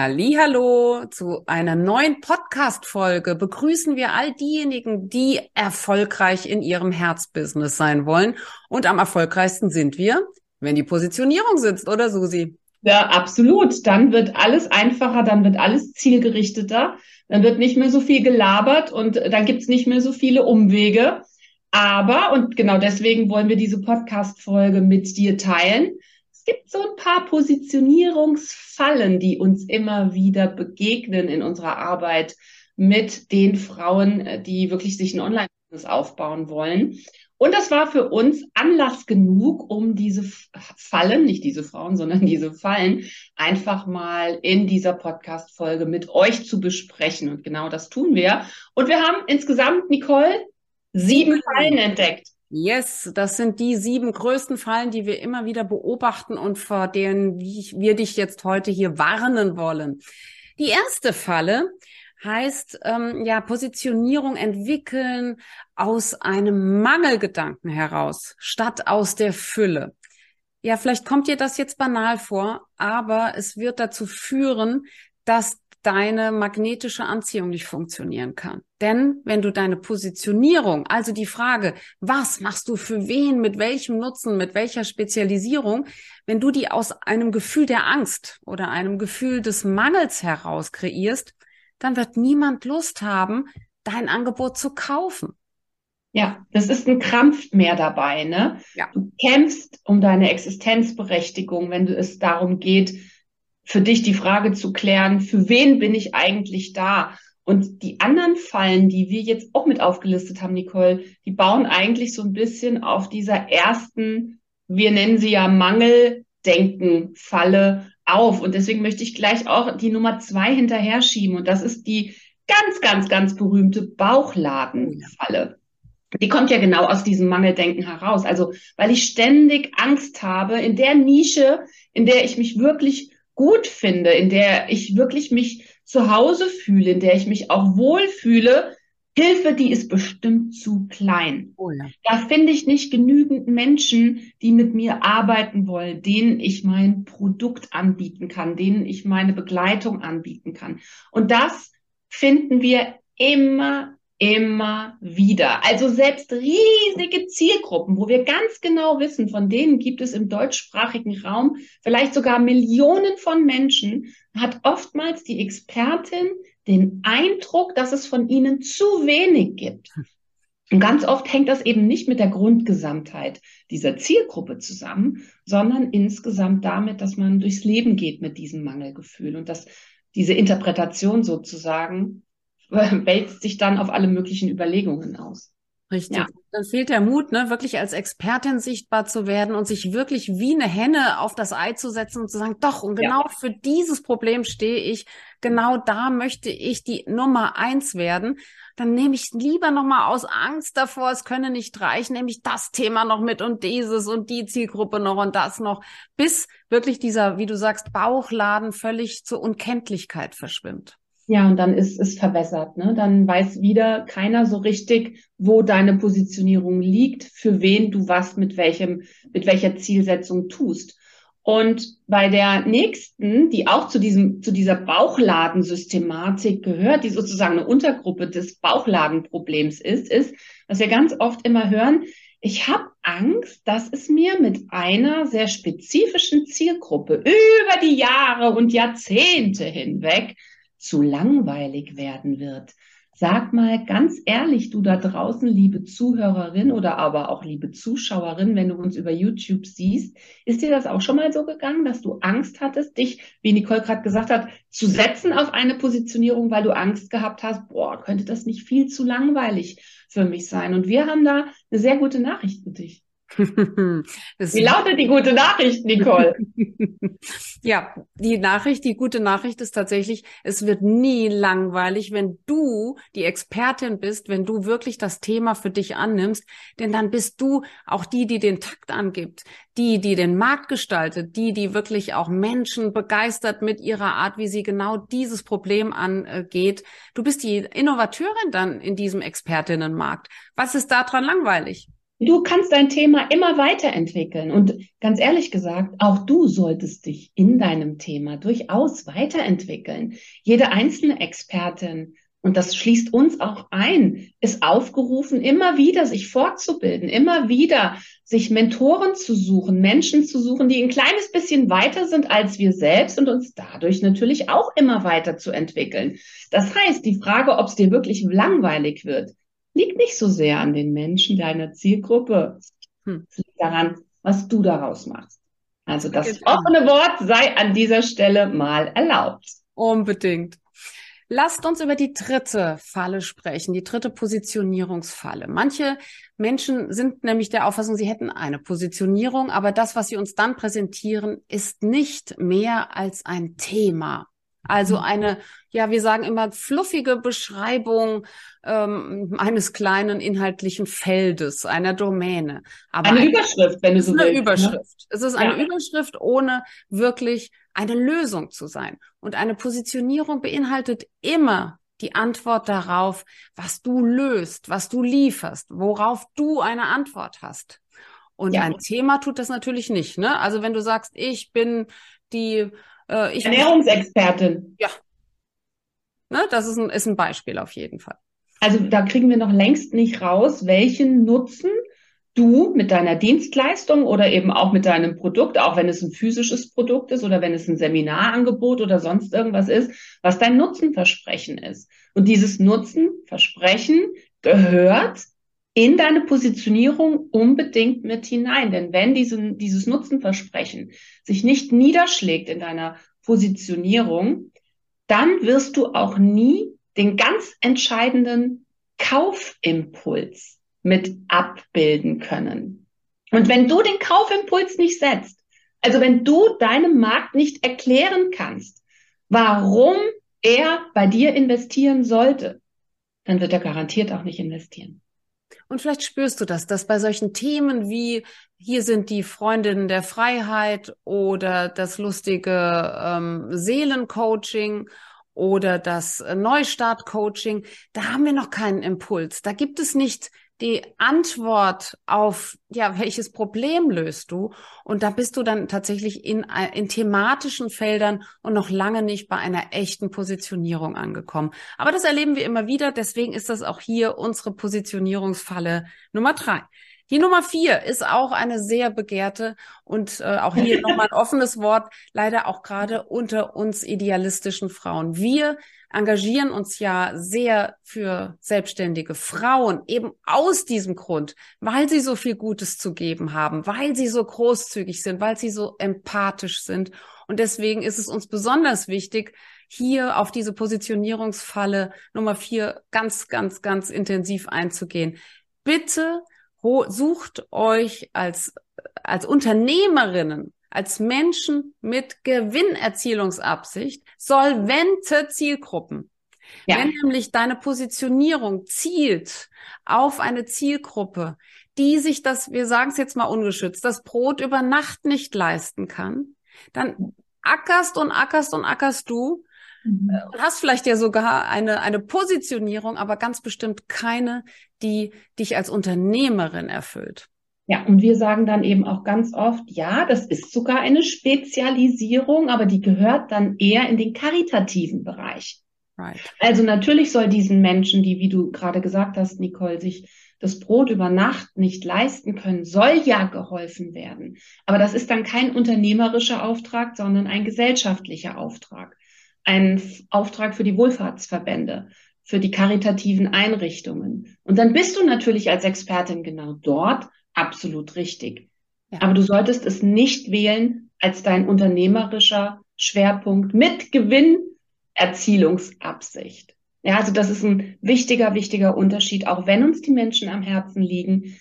Hallo zu einer neuen Podcast-Folge. Begrüßen wir all diejenigen, die erfolgreich in ihrem Herzbusiness sein wollen. Und am erfolgreichsten sind wir, wenn die Positionierung sitzt, oder Susi? Ja, absolut. Dann wird alles einfacher, dann wird alles zielgerichteter, dann wird nicht mehr so viel gelabert und dann gibt's nicht mehr so viele Umwege. Aber, und genau deswegen wollen wir diese Podcast-Folge mit dir teilen, gibt so ein paar Positionierungsfallen, die uns immer wieder begegnen in unserer Arbeit mit den Frauen, äh, die wirklich sich ein Online-Business aufbauen wollen. Und das war für uns Anlass genug, um diese Fallen, nicht diese Frauen, sondern diese Fallen einfach mal in dieser Podcast-Folge mit euch zu besprechen. Und genau das tun wir. Und wir haben insgesamt, Nicole, sieben Fallen entdeckt. Yes, das sind die sieben größten Fallen, die wir immer wieder beobachten und vor denen wir dich jetzt heute hier warnen wollen. Die erste Falle heißt ähm, ja Positionierung entwickeln aus einem Mangelgedanken heraus statt aus der Fülle. Ja, vielleicht kommt dir das jetzt banal vor, aber es wird dazu führen, dass deine magnetische Anziehung nicht funktionieren kann. Denn wenn du deine Positionierung, also die Frage, was machst du für wen, mit welchem Nutzen, mit welcher Spezialisierung, wenn du die aus einem Gefühl der Angst oder einem Gefühl des Mangels heraus kreierst, dann wird niemand Lust haben, dein Angebot zu kaufen. Ja, das ist ein Krampf mehr dabei, ne? Ja. Du kämpfst um deine Existenzberechtigung, wenn es darum geht, für dich die Frage zu klären, für wen bin ich eigentlich da? Und die anderen Fallen, die wir jetzt auch mit aufgelistet haben, Nicole, die bauen eigentlich so ein bisschen auf dieser ersten, wir nennen sie ja Mangeldenken-Falle auf. Und deswegen möchte ich gleich auch die Nummer zwei hinterher schieben. Und das ist die ganz, ganz, ganz berühmte Bauchladenfalle. Die kommt ja genau aus diesem Mangeldenken heraus. Also, weil ich ständig Angst habe, in der Nische, in der ich mich wirklich gut finde, in der ich wirklich mich zu Hause fühle, in der ich mich auch wohlfühle, Hilfe, die ist bestimmt zu klein. Oh ja. Da finde ich nicht genügend Menschen, die mit mir arbeiten wollen, denen ich mein Produkt anbieten kann, denen ich meine Begleitung anbieten kann. Und das finden wir immer immer wieder. Also selbst riesige Zielgruppen, wo wir ganz genau wissen, von denen gibt es im deutschsprachigen Raum vielleicht sogar Millionen von Menschen, hat oftmals die Expertin den Eindruck, dass es von ihnen zu wenig gibt. Und ganz oft hängt das eben nicht mit der Grundgesamtheit dieser Zielgruppe zusammen, sondern insgesamt damit, dass man durchs Leben geht mit diesem Mangelgefühl und dass diese Interpretation sozusagen wälzt sich dann auf alle möglichen Überlegungen aus. Richtig. Ja. Dann fehlt der Mut, ne, wirklich als Expertin sichtbar zu werden und sich wirklich wie eine Henne auf das Ei zu setzen und zu sagen, doch, und genau ja. für dieses Problem stehe ich, genau da möchte ich die Nummer eins werden. Dann nehme ich lieber nochmal aus Angst davor, es könne nicht reichen, nehme ich das Thema noch mit und dieses und die Zielgruppe noch und das noch, bis wirklich dieser, wie du sagst, Bauchladen völlig zur Unkenntlichkeit verschwimmt. Ja, und dann ist es verwässert. Ne? Dann weiß wieder keiner so richtig, wo deine Positionierung liegt, für wen du was mit welchem, mit welcher Zielsetzung tust. Und bei der nächsten, die auch zu diesem, zu dieser Bauchladensystematik gehört, die sozusagen eine Untergruppe des Bauchladenproblems ist, ist, was wir ganz oft immer hören, ich habe Angst, dass es mir mit einer sehr spezifischen Zielgruppe über die Jahre und Jahrzehnte hinweg zu langweilig werden wird. Sag mal ganz ehrlich, du da draußen, liebe Zuhörerin oder aber auch liebe Zuschauerin, wenn du uns über YouTube siehst, ist dir das auch schon mal so gegangen, dass du Angst hattest, dich, wie Nicole gerade gesagt hat, zu setzen auf eine Positionierung, weil du Angst gehabt hast, boah, könnte das nicht viel zu langweilig für mich sein? Und wir haben da eine sehr gute Nachricht für dich. Wie lautet die gute Nachricht, Nicole? ja, die Nachricht, die gute Nachricht ist tatsächlich, es wird nie langweilig, wenn du die Expertin bist, wenn du wirklich das Thema für dich annimmst, denn dann bist du auch die, die den Takt angibt, die, die den Markt gestaltet, die, die wirklich auch Menschen begeistert mit ihrer Art, wie sie genau dieses Problem angeht. Du bist die Innovateurin dann in diesem Expertinnenmarkt. Was ist daran langweilig? Du kannst dein Thema immer weiterentwickeln. Und ganz ehrlich gesagt, auch du solltest dich in deinem Thema durchaus weiterentwickeln. Jede einzelne Expertin, und das schließt uns auch ein, ist aufgerufen, immer wieder sich fortzubilden, immer wieder sich Mentoren zu suchen, Menschen zu suchen, die ein kleines bisschen weiter sind als wir selbst und uns dadurch natürlich auch immer weiter zu entwickeln. Das heißt, die Frage, ob es dir wirklich langweilig wird, liegt nicht so sehr an den Menschen deiner Zielgruppe. Hm. Es liegt daran, was du daraus machst. Also das genau. offene Wort sei an dieser Stelle mal erlaubt. Unbedingt. Lasst uns über die dritte Falle sprechen, die dritte Positionierungsfalle. Manche Menschen sind nämlich der Auffassung, sie hätten eine Positionierung, aber das, was sie uns dann präsentieren, ist nicht mehr als ein Thema. Also mhm. eine, ja, wir sagen immer fluffige Beschreibung ähm, eines kleinen inhaltlichen Feldes, einer Domäne. Aber eine, eine Überschrift, wenn du so willst. Eine ne? Überschrift. Es ist eine ja. Überschrift, ohne wirklich eine Lösung zu sein. Und eine Positionierung beinhaltet immer die Antwort darauf, was du löst, was du lieferst, worauf du eine Antwort hast. Und ja. ein Thema tut das natürlich nicht. Ne? Also wenn du sagst, ich bin die äh, ich Ernährungsexpertin. Ja. Ne, das ist ein, ist ein Beispiel auf jeden Fall. Also da kriegen wir noch längst nicht raus, welchen Nutzen du mit deiner Dienstleistung oder eben auch mit deinem Produkt, auch wenn es ein physisches Produkt ist oder wenn es ein Seminarangebot oder sonst irgendwas ist, was dein Nutzenversprechen ist. Und dieses Nutzenversprechen gehört in deine Positionierung unbedingt mit hinein. Denn wenn diesen, dieses Nutzenversprechen sich nicht niederschlägt in deiner Positionierung, dann wirst du auch nie den ganz entscheidenden Kaufimpuls mit abbilden können. Und wenn du den Kaufimpuls nicht setzt, also wenn du deinem Markt nicht erklären kannst, warum er bei dir investieren sollte, dann wird er garantiert auch nicht investieren. Und vielleicht spürst du das, dass bei solchen Themen wie hier sind die Freundinnen der Freiheit oder das lustige ähm, Seelencoaching oder das Neustart-Coaching, da haben wir noch keinen Impuls. Da gibt es nicht die Antwort auf, ja, welches Problem löst du? Und da bist du dann tatsächlich in, in thematischen Feldern und noch lange nicht bei einer echten Positionierung angekommen. Aber das erleben wir immer wieder. Deswegen ist das auch hier unsere Positionierungsfalle Nummer drei. Die Nummer vier ist auch eine sehr begehrte und äh, auch hier nochmal ein offenes Wort, leider auch gerade unter uns idealistischen Frauen. Wir engagieren uns ja sehr für selbstständige Frauen, eben aus diesem Grund, weil sie so viel Gutes zu geben haben, weil sie so großzügig sind, weil sie so empathisch sind. Und deswegen ist es uns besonders wichtig, hier auf diese Positionierungsfalle Nummer vier ganz, ganz, ganz intensiv einzugehen. Bitte sucht euch als, als Unternehmerinnen, als Menschen mit Gewinnerzielungsabsicht solvente Zielgruppen. Ja. Wenn nämlich deine Positionierung zielt auf eine Zielgruppe, die sich das, wir sagen es jetzt mal ungeschützt, das Brot über Nacht nicht leisten kann, dann ackerst und ackerst und ackerst du Mhm. Äh, und hast vielleicht ja sogar eine, eine Positionierung, aber ganz bestimmt keine, die dich als Unternehmerin erfüllt. Ja, und wir sagen dann eben auch ganz oft, ja, das ist sogar eine Spezialisierung, aber die gehört dann eher in den karitativen Bereich. Right. Also natürlich soll diesen Menschen, die, wie du gerade gesagt hast, Nicole, sich das Brot über Nacht nicht leisten können, soll ja geholfen werden. Aber das ist dann kein unternehmerischer Auftrag, sondern ein gesellschaftlicher Auftrag einen Auftrag für die Wohlfahrtsverbände, für die karitativen Einrichtungen. Und dann bist du natürlich als Expertin genau dort absolut richtig. Ja. Aber du solltest es nicht wählen als dein unternehmerischer Schwerpunkt mit Gewinnerzielungsabsicht. Ja, also das ist ein wichtiger, wichtiger Unterschied, auch wenn uns die Menschen am Herzen liegen.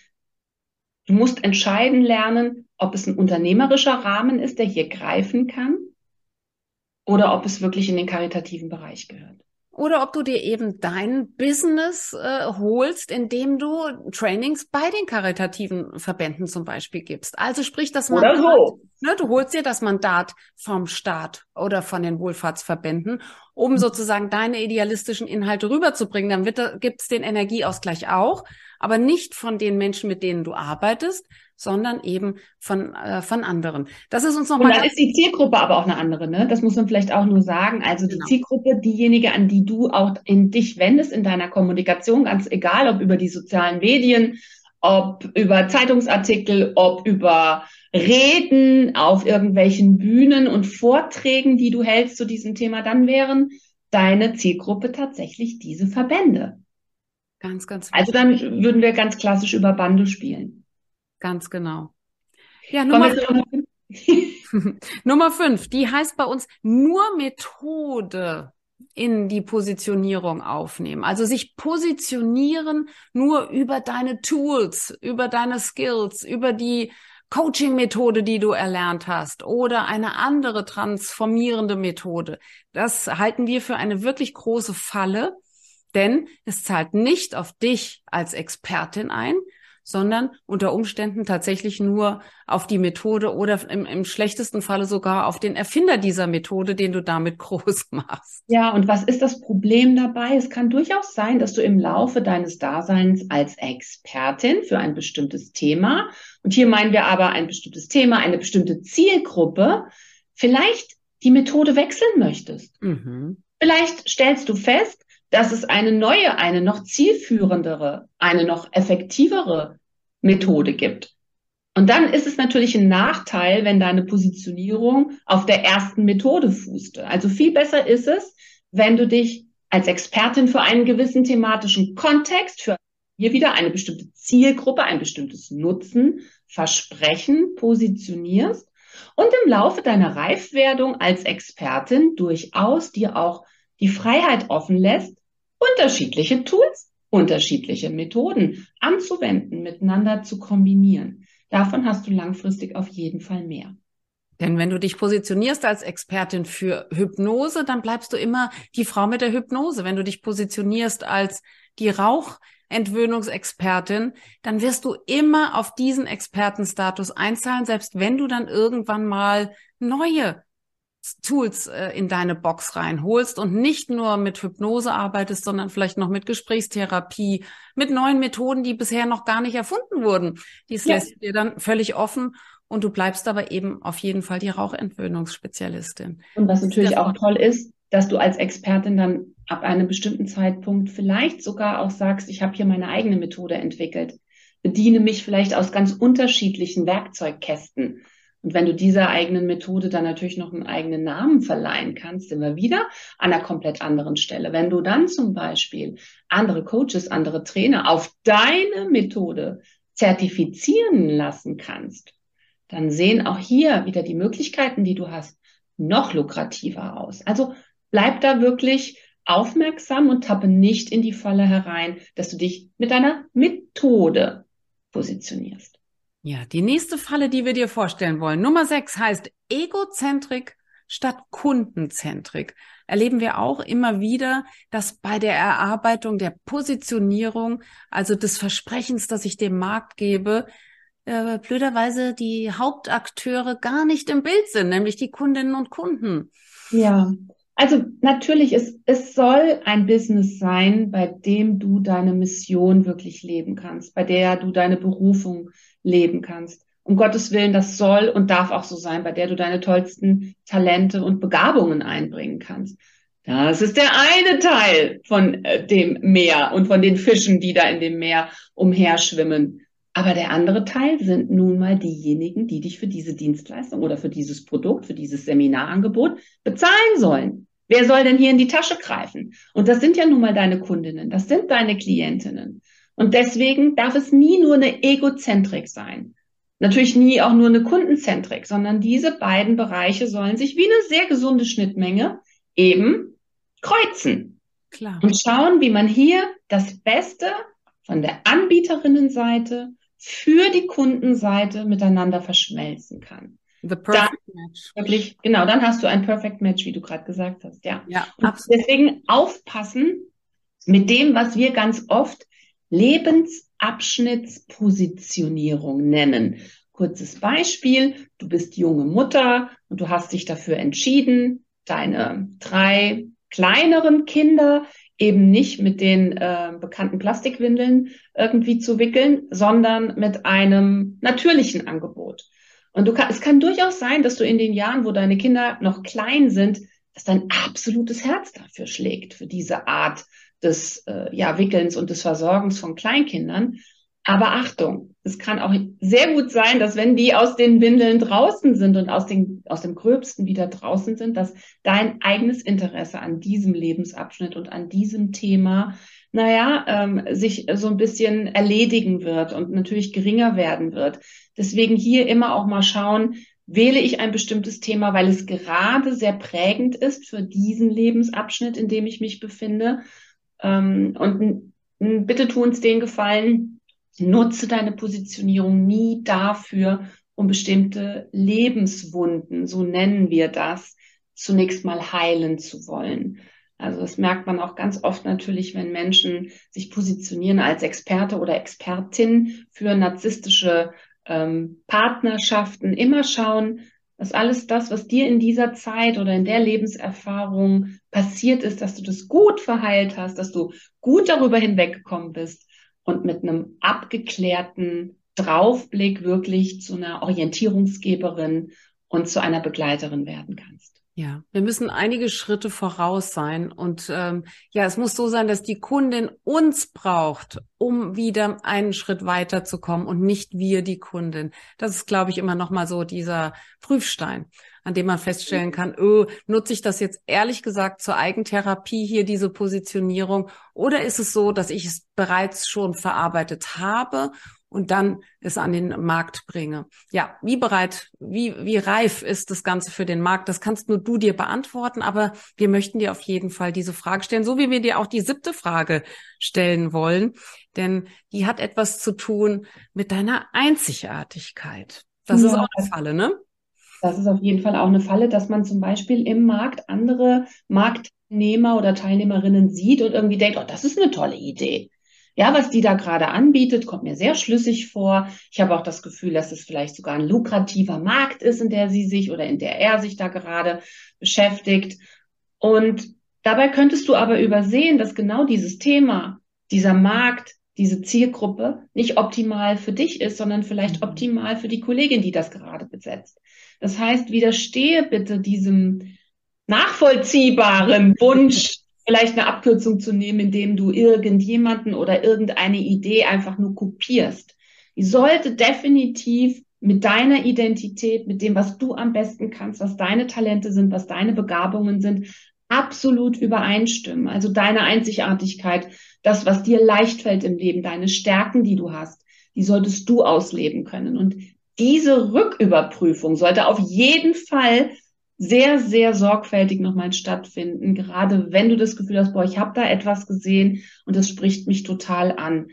Du musst entscheiden lernen, ob es ein unternehmerischer Rahmen ist, der hier greifen kann oder ob es wirklich in den karitativen Bereich gehört. oder ob du dir eben dein Business äh, holst, indem du Trainings bei den karitativen Verbänden zum Beispiel gibst. Also sprich das Mandat, so. ne, du holst dir das Mandat vom Staat oder von den Wohlfahrtsverbänden, um mhm. sozusagen deine idealistischen Inhalte rüberzubringen. Dann wird gibt's den Energieausgleich auch, aber nicht von den Menschen, mit denen du arbeitest, sondern eben von, äh, von anderen. Das ist uns nochmal. Und dann ist die Zielgruppe aber auch eine andere, ne? Das muss man vielleicht auch nur sagen. Also genau. die Zielgruppe, diejenige, an die du auch in dich wendest in deiner Kommunikation, ganz egal, ob über die sozialen Medien, ob über Zeitungsartikel, ob über Reden auf irgendwelchen Bühnen und Vorträgen, die du hältst zu diesem Thema, dann wären deine Zielgruppe tatsächlich diese Verbände. Ganz, ganz. Also dann würden wir ganz klassisch über Bande spielen. Ganz genau. Ja, Nummer fünf. Nummer fünf, die heißt bei uns nur Methode in die Positionierung aufnehmen. Also sich positionieren nur über deine Tools, über deine Skills, über die Coaching-Methode, die du erlernt hast oder eine andere transformierende Methode. Das halten wir für eine wirklich große Falle, denn es zahlt nicht auf dich als Expertin ein, sondern unter Umständen tatsächlich nur auf die Methode oder im, im schlechtesten Falle sogar auf den Erfinder dieser Methode, den du damit groß machst. Ja, und was ist das Problem dabei? Es kann durchaus sein, dass du im Laufe deines Daseins als Expertin für ein bestimmtes Thema, und hier meinen wir aber ein bestimmtes Thema, eine bestimmte Zielgruppe, vielleicht die Methode wechseln möchtest. Mhm. Vielleicht stellst du fest, dass es eine neue, eine noch zielführendere, eine noch effektivere Methode gibt. Und dann ist es natürlich ein Nachteil, wenn deine Positionierung auf der ersten Methode fußte. Also viel besser ist es, wenn du dich als Expertin für einen gewissen thematischen Kontext, für hier wieder eine bestimmte Zielgruppe, ein bestimmtes Nutzen, Versprechen positionierst und im Laufe deiner Reifwerdung als Expertin durchaus dir auch die Freiheit offen lässt, unterschiedliche Tools, unterschiedliche Methoden anzuwenden, miteinander zu kombinieren. Davon hast du langfristig auf jeden Fall mehr. Denn wenn du dich positionierst als Expertin für Hypnose, dann bleibst du immer die Frau mit der Hypnose. Wenn du dich positionierst als die Rauchentwöhnungsexpertin, dann wirst du immer auf diesen Expertenstatus einzahlen, selbst wenn du dann irgendwann mal neue Tools äh, in deine Box reinholst und nicht nur mit Hypnose arbeitest, sondern vielleicht noch mit Gesprächstherapie, mit neuen Methoden, die bisher noch gar nicht erfunden wurden. Dies ja. lässt dir dann völlig offen und du bleibst aber eben auf jeden Fall die Rauchentwöhnungsspezialistin. Und was natürlich auch toll ist, dass du als Expertin dann ab einem bestimmten Zeitpunkt vielleicht sogar auch sagst, ich habe hier meine eigene Methode entwickelt, bediene mich vielleicht aus ganz unterschiedlichen Werkzeugkästen und wenn du dieser eigenen Methode dann natürlich noch einen eigenen Namen verleihen kannst, sind wir wieder an einer komplett anderen Stelle. Wenn du dann zum Beispiel andere Coaches, andere Trainer auf deine Methode zertifizieren lassen kannst, dann sehen auch hier wieder die Möglichkeiten, die du hast, noch lukrativer aus. Also bleib da wirklich aufmerksam und tappe nicht in die Falle herein, dass du dich mit deiner Methode positionierst. Ja, die nächste Falle, die wir dir vorstellen wollen, Nummer sechs heißt Egozentrik statt Kundenzentrik. Erleben wir auch immer wieder, dass bei der Erarbeitung der Positionierung, also des Versprechens, das ich dem Markt gebe, äh, blöderweise die Hauptakteure gar nicht im Bild sind, nämlich die Kundinnen und Kunden. Ja, also natürlich, es, es soll ein Business sein, bei dem du deine Mission wirklich leben kannst, bei der du deine Berufung leben kannst. Um Gottes Willen, das soll und darf auch so sein, bei der du deine tollsten Talente und Begabungen einbringen kannst. Das ist der eine Teil von äh, dem Meer und von den Fischen, die da in dem Meer umherschwimmen. Aber der andere Teil sind nun mal diejenigen, die dich für diese Dienstleistung oder für dieses Produkt, für dieses Seminarangebot bezahlen sollen. Wer soll denn hier in die Tasche greifen? Und das sind ja nun mal deine Kundinnen, das sind deine Klientinnen. Und deswegen darf es nie nur eine Egozentrik sein. Natürlich nie auch nur eine Kundenzentrik, sondern diese beiden Bereiche sollen sich wie eine sehr gesunde Schnittmenge eben kreuzen. Klar. Und schauen, wie man hier das Beste von der Anbieterinnenseite für die Kundenseite miteinander verschmelzen kann. The perfect dann, match. Wirklich, genau, dann hast du ein perfect match, wie du gerade gesagt hast, ja. Ja, absolut. Deswegen aufpassen mit dem, was wir ganz oft Lebensabschnittspositionierung nennen. Kurzes Beispiel, du bist junge Mutter und du hast dich dafür entschieden, deine drei kleineren Kinder eben nicht mit den äh, bekannten Plastikwindeln irgendwie zu wickeln, sondern mit einem natürlichen Angebot. Und du kann, es kann durchaus sein, dass du in den Jahren, wo deine Kinder noch klein sind, dass dein absolutes Herz dafür schlägt, für diese Art des äh, ja, Wickelns und des Versorgens von Kleinkindern. Aber Achtung, es kann auch sehr gut sein, dass wenn die aus den Windeln draußen sind und aus, den, aus dem Gröbsten wieder draußen sind, dass dein eigenes Interesse an diesem Lebensabschnitt und an diesem Thema, naja, ähm, sich so ein bisschen erledigen wird und natürlich geringer werden wird. Deswegen hier immer auch mal schauen, wähle ich ein bestimmtes Thema, weil es gerade sehr prägend ist für diesen Lebensabschnitt, in dem ich mich befinde. Ähm, und bitte tu uns den Gefallen, Nutze deine Positionierung nie dafür, um bestimmte Lebenswunden, so nennen wir das, zunächst mal heilen zu wollen. Also das merkt man auch ganz oft natürlich, wenn Menschen sich positionieren als Experte oder Expertin für narzisstische ähm, Partnerschaften. Immer schauen, dass alles das, was dir in dieser Zeit oder in der Lebenserfahrung passiert ist, dass du das gut verheilt hast, dass du gut darüber hinweggekommen bist und mit einem abgeklärten Draufblick wirklich zu einer Orientierungsgeberin und zu einer Begleiterin werden kannst. Ja, wir müssen einige Schritte voraus sein und ähm, ja, es muss so sein, dass die Kundin uns braucht, um wieder einen Schritt weiterzukommen und nicht wir die Kundin. Das ist, glaube ich, immer noch mal so dieser Prüfstein, an dem man feststellen kann, oh, nutze ich das jetzt ehrlich gesagt zur Eigentherapie hier diese Positionierung oder ist es so, dass ich es bereits schon verarbeitet habe und dann es an den Markt bringe. Ja, wie bereit, wie, wie reif ist das Ganze für den Markt? Das kannst nur du dir beantworten, aber wir möchten dir auf jeden Fall diese Frage stellen, so wie wir dir auch die siebte Frage stellen wollen, denn die hat etwas zu tun mit deiner Einzigartigkeit. Das ja. ist auch eine Falle, ne? Das ist auf jeden Fall auch eine Falle, dass man zum Beispiel im Markt andere Marktnehmer oder Teilnehmerinnen sieht und irgendwie denkt, oh, das ist eine tolle Idee. Ja, was die da gerade anbietet, kommt mir sehr schlüssig vor. Ich habe auch das Gefühl, dass es vielleicht sogar ein lukrativer Markt ist, in der sie sich oder in der er sich da gerade beschäftigt. Und dabei könntest du aber übersehen, dass genau dieses Thema, dieser Markt, diese Zielgruppe nicht optimal für dich ist, sondern vielleicht mhm. optimal für die Kollegin, die das gerade besetzt. Das heißt, widerstehe bitte diesem nachvollziehbaren Wunsch, vielleicht eine Abkürzung zu nehmen, indem du irgendjemanden oder irgendeine Idee einfach nur kopierst. Die sollte definitiv mit deiner Identität, mit dem, was du am besten kannst, was deine Talente sind, was deine Begabungen sind, absolut übereinstimmen. Also deine Einzigartigkeit, das, was dir leicht fällt im Leben, deine Stärken, die du hast, die solltest du ausleben können. Und diese Rücküberprüfung sollte auf jeden Fall sehr, sehr sorgfältig nochmal stattfinden, gerade wenn du das Gefühl hast, boah, ich habe da etwas gesehen und das spricht mich total an.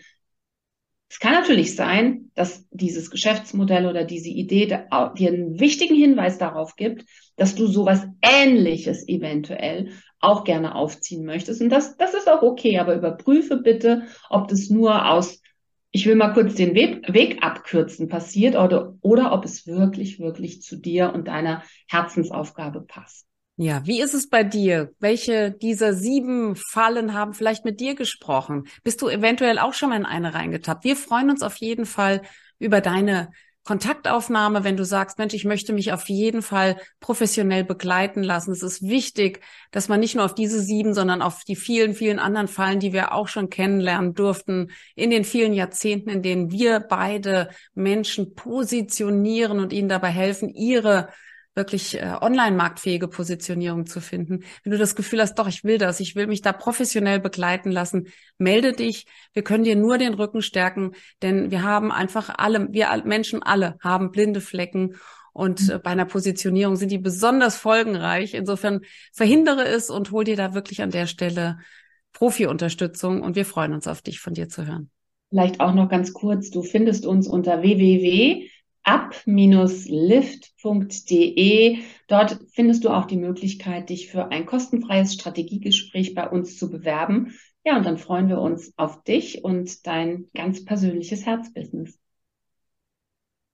Es kann natürlich sein, dass dieses Geschäftsmodell oder diese Idee dir einen wichtigen Hinweis darauf gibt, dass du sowas Ähnliches eventuell auch gerne aufziehen möchtest. Und das, das ist auch okay, aber überprüfe bitte, ob das nur aus ich will mal kurz den Weg, abkürzen passiert oder, oder ob es wirklich, wirklich zu dir und deiner Herzensaufgabe passt. Ja, wie ist es bei dir? Welche dieser sieben Fallen haben vielleicht mit dir gesprochen? Bist du eventuell auch schon mal in eine reingetappt? Wir freuen uns auf jeden Fall über deine Kontaktaufnahme, wenn du sagst, Mensch, ich möchte mich auf jeden Fall professionell begleiten lassen. Es ist wichtig, dass man nicht nur auf diese sieben, sondern auf die vielen, vielen anderen Fallen, die wir auch schon kennenlernen durften, in den vielen Jahrzehnten, in denen wir beide Menschen positionieren und ihnen dabei helfen, ihre wirklich äh, online-marktfähige Positionierung zu finden. Wenn du das Gefühl hast, doch, ich will das, ich will mich da professionell begleiten lassen, melde dich. Wir können dir nur den Rücken stärken, denn wir haben einfach alle, wir Menschen alle haben blinde Flecken und mhm. äh, bei einer Positionierung sind die besonders folgenreich. Insofern verhindere es und hol dir da wirklich an der Stelle Profi-Unterstützung und wir freuen uns auf dich, von dir zu hören. Vielleicht auch noch ganz kurz, du findest uns unter www up-lift.de. Dort findest du auch die Möglichkeit, dich für ein kostenfreies Strategiegespräch bei uns zu bewerben. Ja, und dann freuen wir uns auf dich und dein ganz persönliches Herzbusiness.